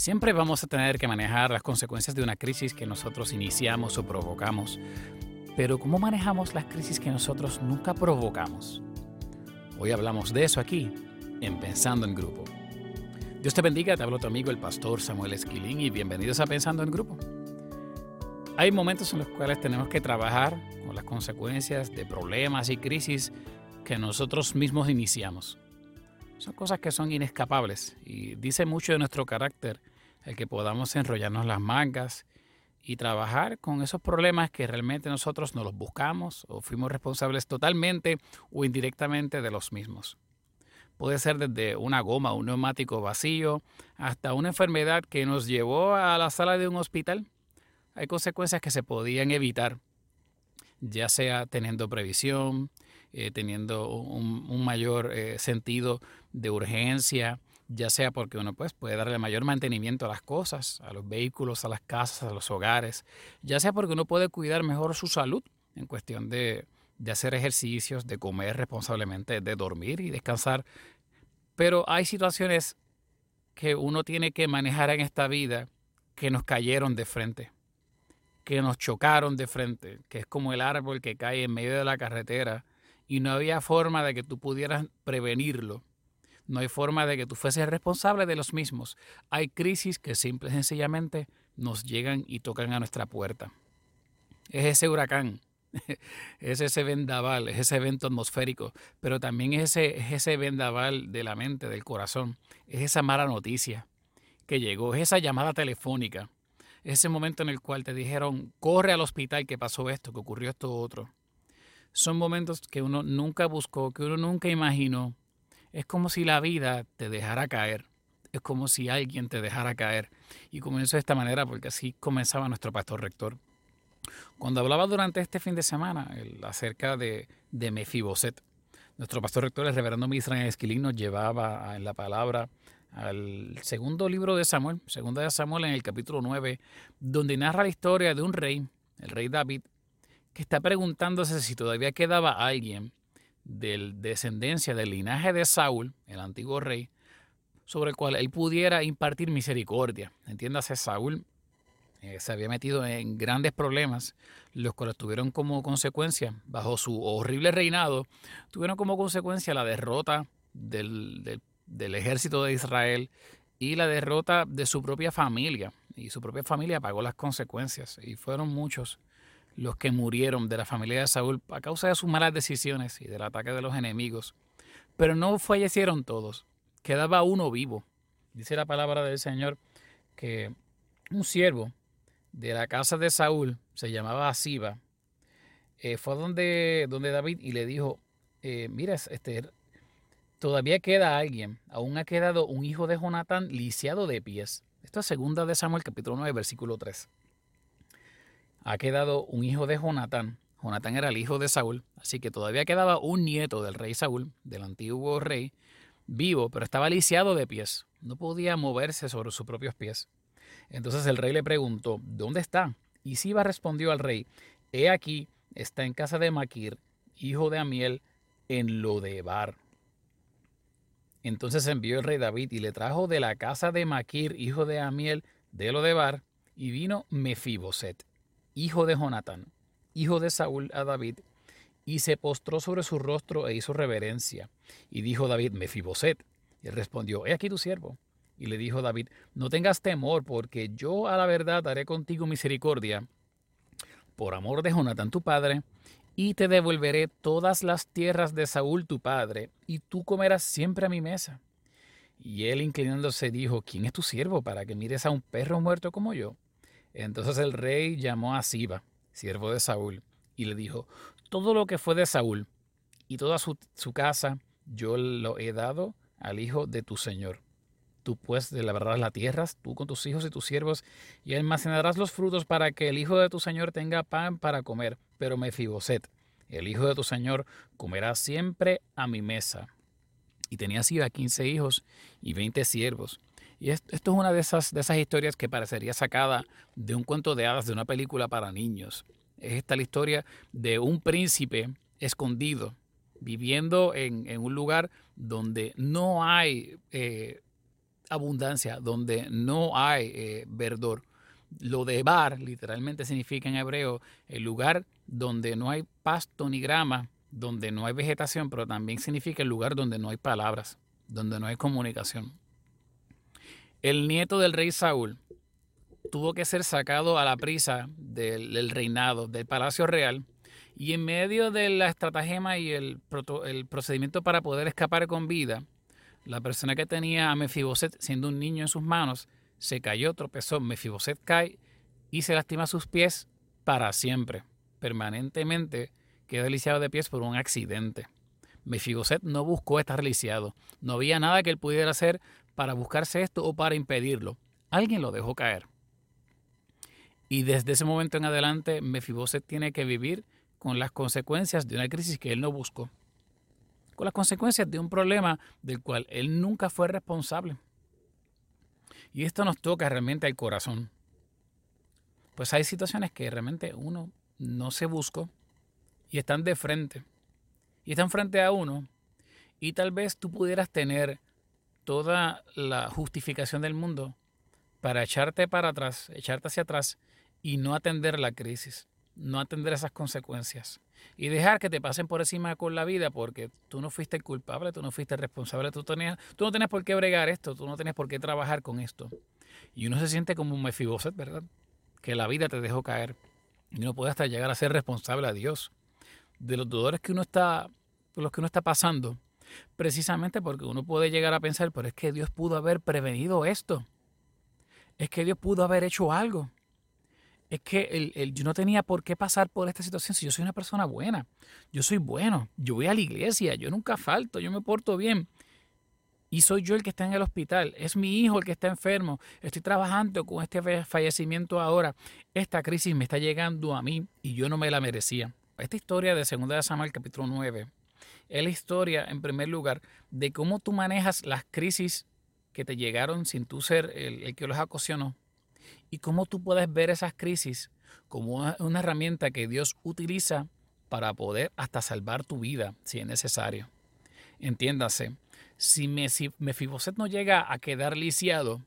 Siempre vamos a tener que manejar las consecuencias de una crisis que nosotros iniciamos o provocamos. Pero ¿cómo manejamos las crisis que nosotros nunca provocamos? Hoy hablamos de eso aquí, en Pensando en Grupo. Dios te bendiga, te hablo tu amigo el pastor Samuel Esquilín y bienvenidos a Pensando en Grupo. Hay momentos en los cuales tenemos que trabajar con las consecuencias de problemas y crisis que nosotros mismos iniciamos. Son cosas que son inescapables y dice mucho de nuestro carácter el que podamos enrollarnos las mangas y trabajar con esos problemas que realmente nosotros no los buscamos o fuimos responsables totalmente o indirectamente de los mismos. Puede ser desde una goma, un neumático vacío, hasta una enfermedad que nos llevó a la sala de un hospital. Hay consecuencias que se podían evitar, ya sea teniendo previsión, eh, teniendo un, mayor eh, sentido de urgencia, ya sea porque uno pues, puede darle mayor mantenimiento a las cosas, a los vehículos, a las casas, a los hogares, ya sea porque uno puede cuidar mejor su salud en cuestión de, de hacer ejercicios, de comer responsablemente, de dormir y descansar. Pero hay situaciones que uno tiene que manejar en esta vida que nos cayeron de frente, que nos chocaron de frente, que es como el árbol que cae en medio de la carretera y no había forma de que tú pudieras prevenirlo. No hay forma de que tú fueses responsable de los mismos. Hay crisis que simple y sencillamente nos llegan y tocan a nuestra puerta. Es ese huracán, es ese vendaval, es ese evento atmosférico, pero también es ese, es ese vendaval de la mente, del corazón, es esa mala noticia que llegó, es esa llamada telefónica, ese momento en el cual te dijeron, corre al hospital que pasó esto, que ocurrió esto otro son momentos que uno nunca buscó, que uno nunca imaginó. Es como si la vida te dejara caer. Es como si alguien te dejara caer. Y comenzó de esta manera porque así comenzaba nuestro pastor rector. Cuando hablaba durante este fin de semana acerca de, de Mefiboset, nuestro pastor rector, el reverendo Misrael Esquilín, nos llevaba en la palabra al segundo libro de Samuel, segundo de Samuel en el capítulo 9, donde narra la historia de un rey, el rey David, que está preguntándose si todavía quedaba alguien de descendencia del linaje de Saúl, el antiguo rey, sobre el cual él pudiera impartir misericordia. Entiéndase, Saúl eh, se había metido en grandes problemas, los cuales tuvieron como consecuencia, bajo su horrible reinado, tuvieron como consecuencia la derrota del, del ejército de Israel y la derrota de su propia familia. Y su propia familia pagó las consecuencias, y fueron muchos los que murieron de la familia de Saúl a causa de sus malas decisiones y del ataque de los enemigos. Pero no fallecieron todos, quedaba uno vivo. Dice la palabra del Señor que un siervo de la casa de Saúl, se llamaba Asiba, eh, fue donde, donde David y le dijo, eh, mira, este, todavía queda alguien, aún ha quedado un hijo de Jonatán lisiado de pies. Esto es segunda de Samuel capítulo 9, versículo 3 ha quedado un hijo de Jonatán. Jonatán era el hijo de Saúl, así que todavía quedaba un nieto del rey Saúl, del antiguo rey, vivo, pero estaba lisiado de pies. No podía moverse sobre sus propios pies. Entonces el rey le preguntó, ¿dónde está? Y Siba respondió al rey, he aquí, está en casa de Maquir, hijo de Amiel, en Lodebar. Entonces envió el rey David y le trajo de la casa de Maquir, hijo de Amiel, de Lodebar, y vino Mefiboset hijo de Jonatán, hijo de Saúl, a David, y se postró sobre su rostro e hizo reverencia. Y dijo David, Mefiboset. Y respondió, he aquí tu siervo. Y le dijo David, no tengas temor, porque yo a la verdad haré contigo misericordia, por amor de Jonatán tu padre, y te devolveré todas las tierras de Saúl tu padre, y tú comerás siempre a mi mesa. Y él inclinándose dijo, ¿quién es tu siervo para que mires a un perro muerto como yo? Entonces el rey llamó a Siba, siervo de Saúl, y le dijo, todo lo que fue de Saúl y toda su, casa, yo lo he dado al hijo de tu señor. Tú pues labrarás las tierras, tú con tus hijos y tus siervos, y almacenarás los frutos para que el hijo de tu señor tenga pan para comer. Pero Mefiboset, el hijo de tu señor, comerá siempre a mi mesa. Y tenía Siba quince hijos y veinte siervos. Y esto es una de esas, de esas historias que parecería sacada de un cuento de hadas, de una película para niños. Es esta la historia de un príncipe escondido, viviendo en, un lugar donde no hay eh, abundancia, donde no hay eh, verdor. Lo de bar literalmente significa en hebreo el lugar donde no hay pasto ni grama, donde no hay vegetación, pero también significa el lugar donde no hay palabras, donde no hay comunicación. El nieto del rey Saúl tuvo que ser sacado a la prisa del, reinado, del palacio real, y en medio de la estratagema y el, el procedimiento para poder escapar con vida, la persona que tenía a Mefiboset siendo un niño en sus manos se cayó, tropezó, Mefiboset cae y se lastima sus pies para siempre, permanentemente queda lisiado de pies por un accidente. Mefiboset no buscó estar lisiado, no había nada que él pudiera hacer para buscarse esto o para impedirlo. Alguien lo dejó caer. Y desde ese momento en adelante, Mefiboset tiene que vivir con las consecuencias de una crisis que él no buscó con las consecuencias de un problema del cual él nunca fue responsable. Y esto nos toca realmente al corazón. Pues hay situaciones que realmente uno no se buscó y están de frente. Y están frente a uno. Y tal vez tú pudieras tener toda la justificación del mundo para echarte para atrás, echarte hacia atrás y no atender la crisis no atender esas consecuencias y dejar que te pasen por encima con la vida porque tú no fuiste el culpable, tú no fuiste el responsable, tú, tenías, tú no tienes por qué bregar esto, tú no tienes por qué trabajar con esto. Y uno se siente como un mefiboset, ¿verdad? Que la vida te dejó caer y no puede hasta llegar a ser responsable a Dios de los dolores que uno está, los que uno está pasando, precisamente porque uno puede llegar a pensar, pero es que Dios pudo haber prevenido esto, es que Dios pudo haber hecho algo es que el, yo no tenía por qué pasar por esta situación si yo soy una persona buena. Yo soy bueno, yo voy a la iglesia, yo nunca falto, yo me porto bien. Y soy yo el que está en el hospital, es mi hijo el que está enfermo, estoy trabajando con este fallecimiento ahora. Esta crisis me está llegando a mí y yo no me la merecía. Esta historia de 2 Samuel capítulo 9 es la historia, en primer lugar, de cómo tú manejas las crisis que te llegaron sin tú ser el, que los ocasionó y cómo tú puedes ver esas crisis como una, herramienta que Dios utiliza para poder hasta salvar tu vida si es necesario. Entiéndase, si Mefiboset no llega a quedar lisiado,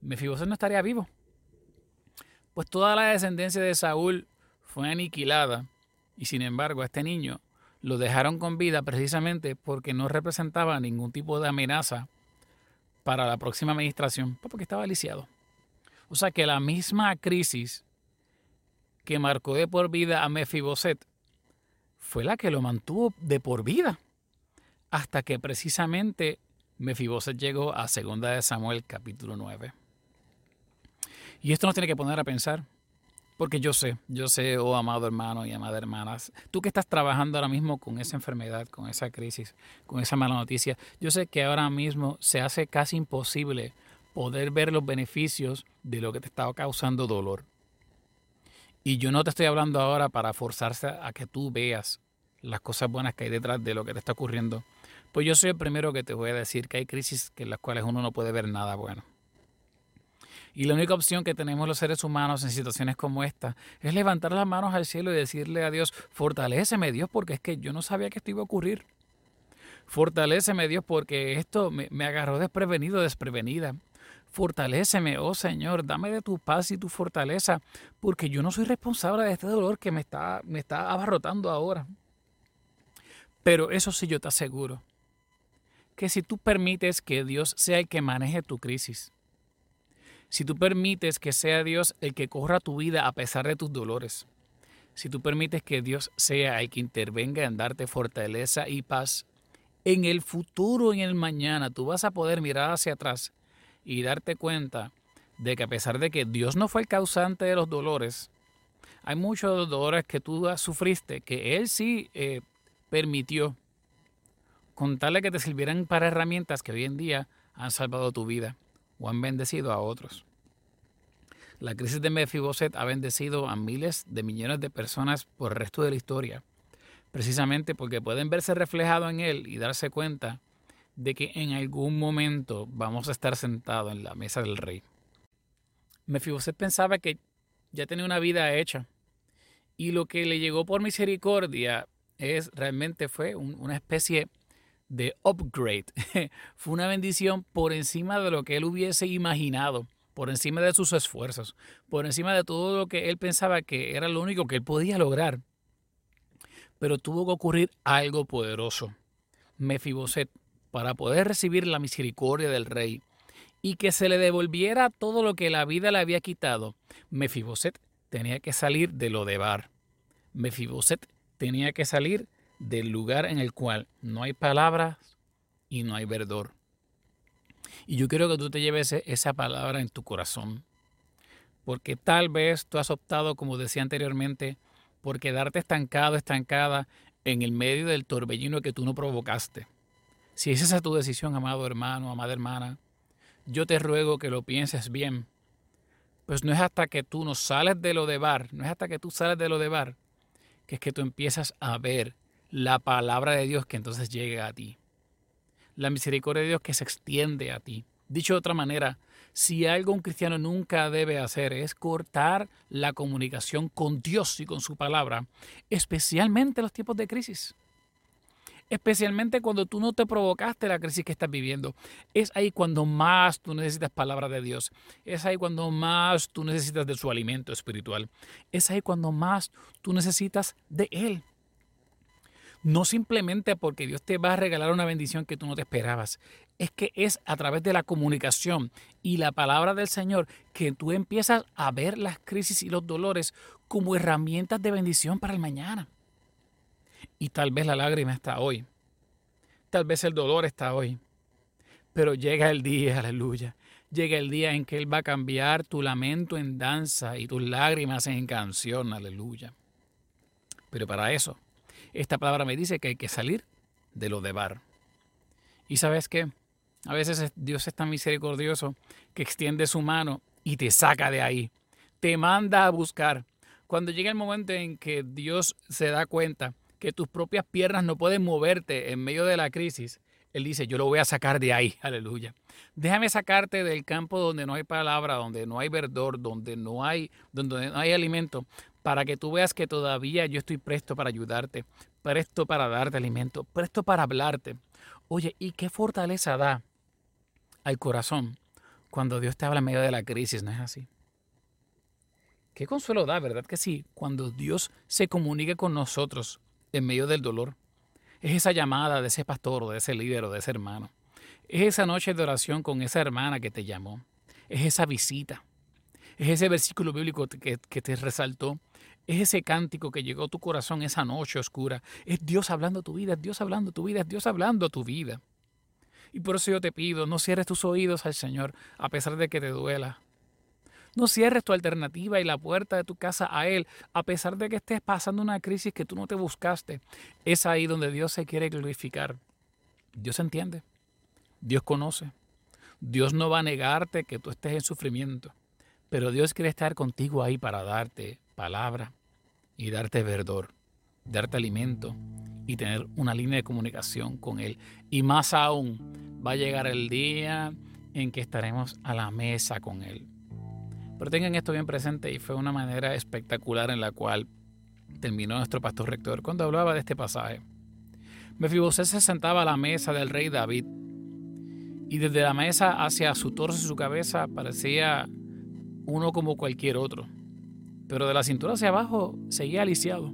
Mefiboset no estaría vivo. Pues toda la descendencia de Saúl fue aniquilada y sin embargo este niño lo dejaron con vida precisamente porque no representaba ningún tipo de amenaza para la próxima administración, pues porque estaba lisiado. O sea que la misma crisis que marcó de por vida a Mefiboset fue la que lo mantuvo de por vida. Hasta que precisamente Mefiboset llegó a 2 de Samuel capítulo 9. Y esto nos tiene que poner a pensar. Porque yo sé, yo sé, oh amado hermano y amada hermanas, tú que estás trabajando ahora mismo con esa enfermedad, con esa crisis, con esa mala noticia, yo sé que ahora mismo se hace casi imposible poder ver los beneficios de lo que te estaba causando dolor. Y yo no te estoy hablando ahora para forzarse a que tú veas las cosas buenas que hay detrás de lo que te está ocurriendo. Pues yo soy el primero que te voy a decir que hay crisis en las cuales uno no puede ver nada bueno. Y la única opción que tenemos los seres humanos en situaciones como esta es levantar las manos al cielo y decirle a Dios, fortaléceme Dios porque es que yo no sabía que esto iba a ocurrir. Fortaléceme Dios porque esto me, agarró desprevenido, desprevenida. Fortaléceme, oh Señor, dame de tu paz y tu fortaleza, porque yo no soy responsable de este dolor que me está, me está abarrotando ahora. Pero eso sí yo te aseguro, que si tú permites que Dios sea el que maneje tu crisis, si tú permites que sea Dios el que corra tu vida a pesar de tus dolores, si tú permites que Dios sea el que intervenga en darte fortaleza y paz, en el futuro en el mañana tú vas a poder mirar hacia atrás y darte cuenta de que a pesar de que Dios no fue el causante de los dolores, hay muchos dolores que tú sufriste que Él sí eh, permitió contarle que te sirvieran para herramientas que hoy en día han salvado tu vida o han bendecido a otros. La crisis de Mefiboset ha bendecido a miles de millones de personas por el resto de la historia, precisamente porque pueden verse reflejados en él y darse cuenta de que en algún momento vamos a estar sentados en la mesa del rey. Mefiboset pensaba que ya tenía una vida hecha y lo que le llegó por misericordia es realmente fue una especie de upgrade. Fue una bendición por encima de lo que él hubiese imaginado, por encima de sus esfuerzos, por encima de todo lo que él pensaba que era lo único que él podía lograr. Pero tuvo que ocurrir algo poderoso. Mefiboset, para poder recibir la misericordia del rey y que se le devolviera todo lo que la vida le había quitado, Mefiboset tenía que salir de lo de bar. Mefiboset tenía que salir del lugar en el cual no hay palabras y no hay verdor. Y yo quiero que tú te lleves esa palabra en tu corazón. Porque tal vez tú has optado, como decía anteriormente, por quedarte estancado, estancada en el medio del torbellino que tú no provocaste. Si esa es tu decisión, amado hermano, amada hermana, yo te ruego que lo pienses bien. Pues no es hasta que tú no sales de lo de bar, no es hasta que tú sales de lo de bar, que es que tú empiezas a ver la palabra de Dios que entonces llega a ti. La misericordia de Dios que se extiende a ti. Dicho de otra manera, si algo un cristiano nunca debe hacer es cortar la comunicación con Dios y con su palabra, especialmente en los tiempos de crisis. Especialmente cuando tú no te provocaste la crisis que estás viviendo. Es ahí cuando más tú necesitas palabra de Dios. Es ahí cuando más tú necesitas de su alimento espiritual. Es ahí cuando más tú necesitas de Él. No simplemente porque Dios te va a regalar una bendición que tú no te esperabas. Es que es a través de la comunicación y la palabra del Señor que tú empiezas a ver las crisis y los dolores como herramientas de bendición para el mañana. Y tal vez la lágrima está hoy. Tal vez el dolor está hoy. Pero llega el día, aleluya. Llega el día en que Él va a cambiar tu lamento en danza y tus lágrimas en canción, aleluya. Pero para eso esta palabra me dice que hay que salir de lo de bar. Y sabes qué? A veces Dios es tan misericordioso que extiende su mano y te saca de ahí. Te manda a buscar. Cuando llega el momento en que Dios se da cuenta que tus propias piernas no pueden moverte en medio de la crisis, Él dice, yo lo voy a sacar de ahí, aleluya. Déjame sacarte del campo donde no hay palabra, donde no hay verdor, donde no hay, donde no hay alimento, para que tú veas que todavía yo estoy presto para ayudarte, presto para darte alimento, presto para hablarte. Oye, ¿y qué fortaleza da al corazón cuando Dios te habla en medio de la crisis? ¿No es así? ¿Qué consuelo da, verdad que sí? Cuando Dios se comunica con nosotros en medio del dolor. Es esa llamada de ese pastor o de ese líder o de ese hermano. Es esa noche de oración con esa hermana que te llamó. Es esa visita. Es ese versículo bíblico que, te resaltó es ese cántico que llegó a tu corazón esa noche oscura. Es Dios hablando tu vida, es Dios hablando tu vida, es Dios hablando a tu vida. Y por eso yo te pido, no cierres tus oídos al Señor a pesar de que te duela. No cierres tu alternativa y la puerta de tu casa a Él, a pesar de que estés pasando una crisis que tú no te buscaste. Es ahí donde Dios se quiere glorificar. Dios entiende. Dios conoce. Dios no va a negarte que tú estés en sufrimiento. Pero Dios quiere estar contigo ahí para darte palabra, y darte verdor, darte alimento y tener una línea de comunicación con Él. Y más aún, va a llegar el día en que estaremos a la mesa con Él. Pero tengan esto bien presente y fue una manera espectacular en la cual terminó nuestro pastor rector cuando hablaba de este pasaje. Mefibosé se sentaba a la mesa del rey David y desde la mesa hacia su torso y su cabeza parecía uno como cualquier otro pero de la cintura hacia abajo seguía aliciado.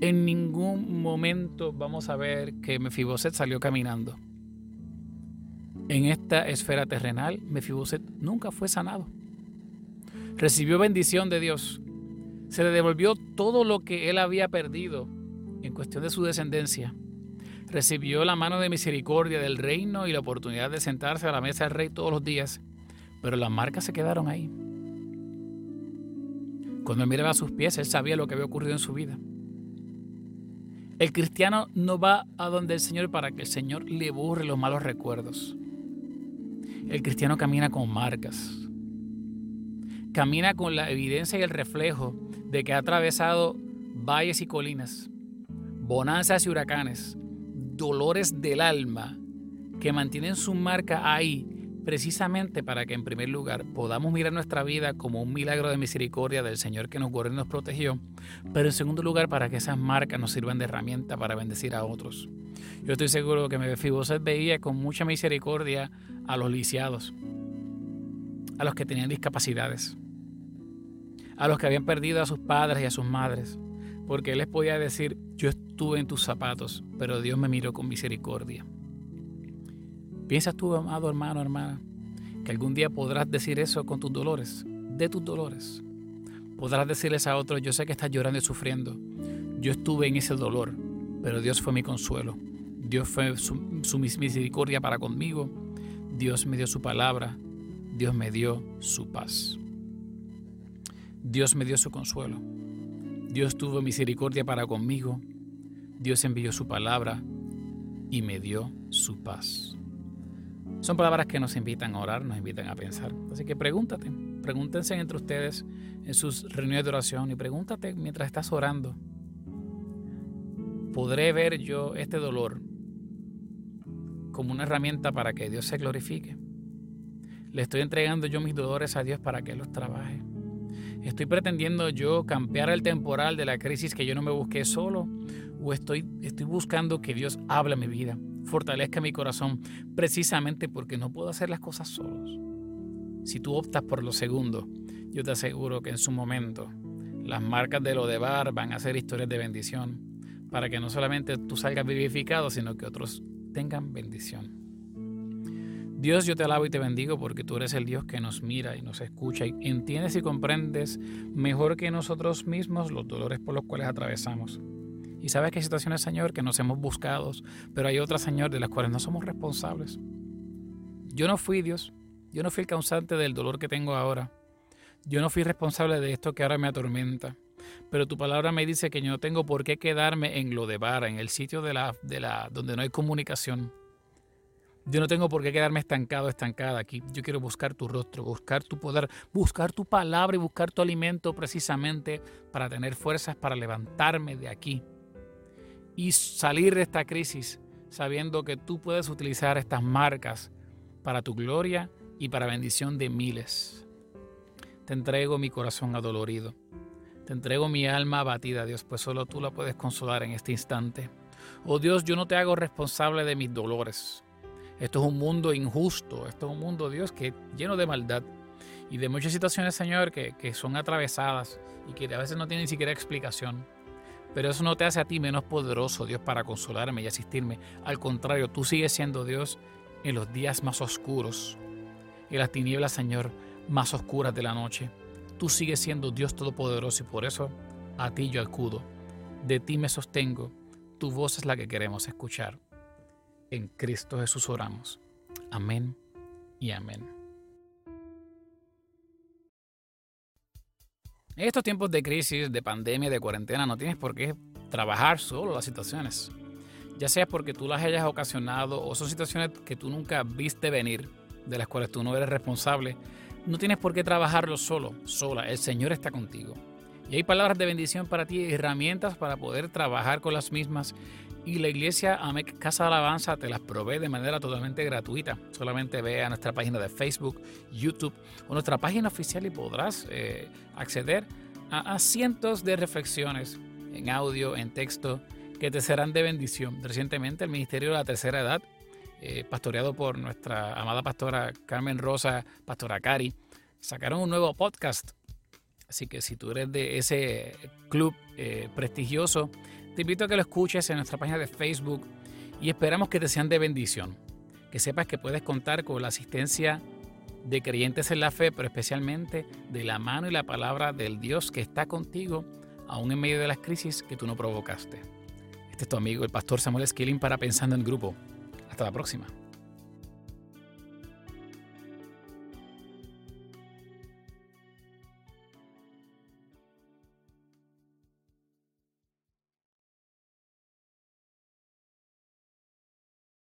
En ningún momento vamos a ver que Mefiboset salió caminando. En esta esfera terrenal, Mefiboset nunca fue sanado. Recibió bendición de Dios. Se le devolvió todo lo que él había perdido en cuestión de su descendencia. Recibió la mano de misericordia del reino y la oportunidad de sentarse a la mesa del rey todos los días. Pero las marcas se quedaron ahí. Cuando miraba sus pies, él sabía lo que había ocurrido en su vida. El cristiano no va a donde el Señor para que el Señor le borre los malos recuerdos. El cristiano camina con marcas. Camina con la evidencia y el reflejo de que ha atravesado valles y colinas, bonanzas y huracanes, dolores del alma que mantienen su marca ahí precisamente para que en primer lugar podamos mirar nuestra vida como un milagro de misericordia del Señor que nos guardó y nos protegió, pero en segundo lugar para que esas marcas nos sirvan de herramienta para bendecir a otros. Yo estoy seguro que Mefiboset veía con mucha misericordia a los lisiados, a los que tenían discapacidades, a los que habían perdido a sus padres y a sus madres, porque él les podía decir, yo estuve en tus zapatos, pero Dios me miró con misericordia. ¿Piensas tú, amado hermano, hermana, que algún día podrás decir eso con tus dolores, de tus dolores? Podrás decirles a otros, yo sé que estás llorando y sufriendo, yo estuve en ese dolor, pero Dios fue mi consuelo, Dios fue su, su misericordia para conmigo, Dios me dio su palabra, Dios me dio su paz. Dios me dio su consuelo. Dios tuvo misericordia para conmigo. Dios envió su palabra y me dio su paz. Son palabras que nos invitan a orar, nos invitan a pensar. Así que pregúntate, pregúntense entre ustedes en sus reuniones de oración y pregúntate mientras estás orando. ¿Podré ver yo este dolor como una herramienta para que Dios se glorifique? ¿Le estoy entregando yo mis dolores a Dios para que los trabaje? ¿Estoy pretendiendo yo campear el temporal de la crisis que yo no me busqué solo? ¿O estoy, estoy buscando que Dios hable mi vida, fortalezca mi corazón, precisamente porque no puedo hacer las cosas solos? Si tú optas por lo segundo, yo te aseguro que en su momento las marcas de lo de bar van a ser historias de bendición, para que no solamente tú salgas vivificado, sino que otros tengan bendición. Dios, yo te alabo y te bendigo porque tú eres el Dios que nos mira y nos escucha y entiendes y comprendes mejor que nosotros mismos los dolores por los cuales atravesamos. Y sabes que hay situaciones, Señor, que nos hemos buscado, pero hay otras, Señor, de las cuales no somos responsables. Yo no fui Dios, yo no fui el causante del dolor que tengo ahora. Yo no fui responsable de esto que ahora me atormenta. Pero tu palabra me dice que yo no tengo por qué quedarme en lo de vara, en el sitio de la, de la, donde no hay comunicación yo no tengo por qué quedarme estancado, estancada aquí. Yo quiero buscar tu rostro, buscar tu poder, buscar tu palabra y buscar tu alimento precisamente para tener fuerzas para levantarme de aquí y salir de esta crisis sabiendo que tú puedes utilizar estas marcas para tu gloria y para bendición de miles. Te entrego mi corazón adolorido. Te entrego mi alma abatida, Dios, pues solo tú la puedes consolar en este instante. Oh Dios, yo no te hago responsable de mis dolores. Esto es un mundo injusto, esto es un mundo, Dios, que lleno de maldad y de muchas situaciones, Señor, que, que son atravesadas y que a veces no tienen ni siquiera explicación. Pero eso no te hace a ti menos poderoso, Dios, para consolarme y asistirme. Al contrario, tú sigues siendo Dios en los días más oscuros, en las tinieblas, Señor, más oscuras de la noche. Tú sigues siendo Dios Todopoderoso y por eso a ti yo acudo. De ti me sostengo. Tu voz es la que queremos escuchar. En Cristo Jesús oramos. Amén y amén. En estos tiempos de crisis, de pandemia, de cuarentena, no tienes por qué trabajar solo las situaciones. Ya sea porque tú las hayas ocasionado o son situaciones que tú nunca viste venir, de las cuales tú no eres responsable, no tienes por qué trabajarlo solo, sola. El Señor está contigo. Y hay palabras de bendición para ti, herramientas para poder trabajar con las mismas y la iglesia AMEC Casa de Alabanza te las provee de manera totalmente gratuita. Solamente ve a nuestra página de Facebook, YouTube o nuestra página oficial y podrás eh, acceder a, cientos de reflexiones en audio, en texto, que te serán de bendición. Recientemente el Ministerio de la Tercera Edad, eh, pastoreado por nuestra amada pastora Carmen Rosa, pastora Cari, sacaron un nuevo podcast. Así que si tú eres de ese club eh, prestigioso, te invito a que lo escuches en nuestra página de Facebook y esperamos que te sean de bendición. Que sepas que puedes contar con la asistencia de creyentes en la fe, pero especialmente de la mano y la palabra del Dios que está contigo, aún en medio de las crisis que tú no provocaste. Este es tu amigo, el pastor Samuel Skilling, para Pensando en Grupo. Hasta la próxima.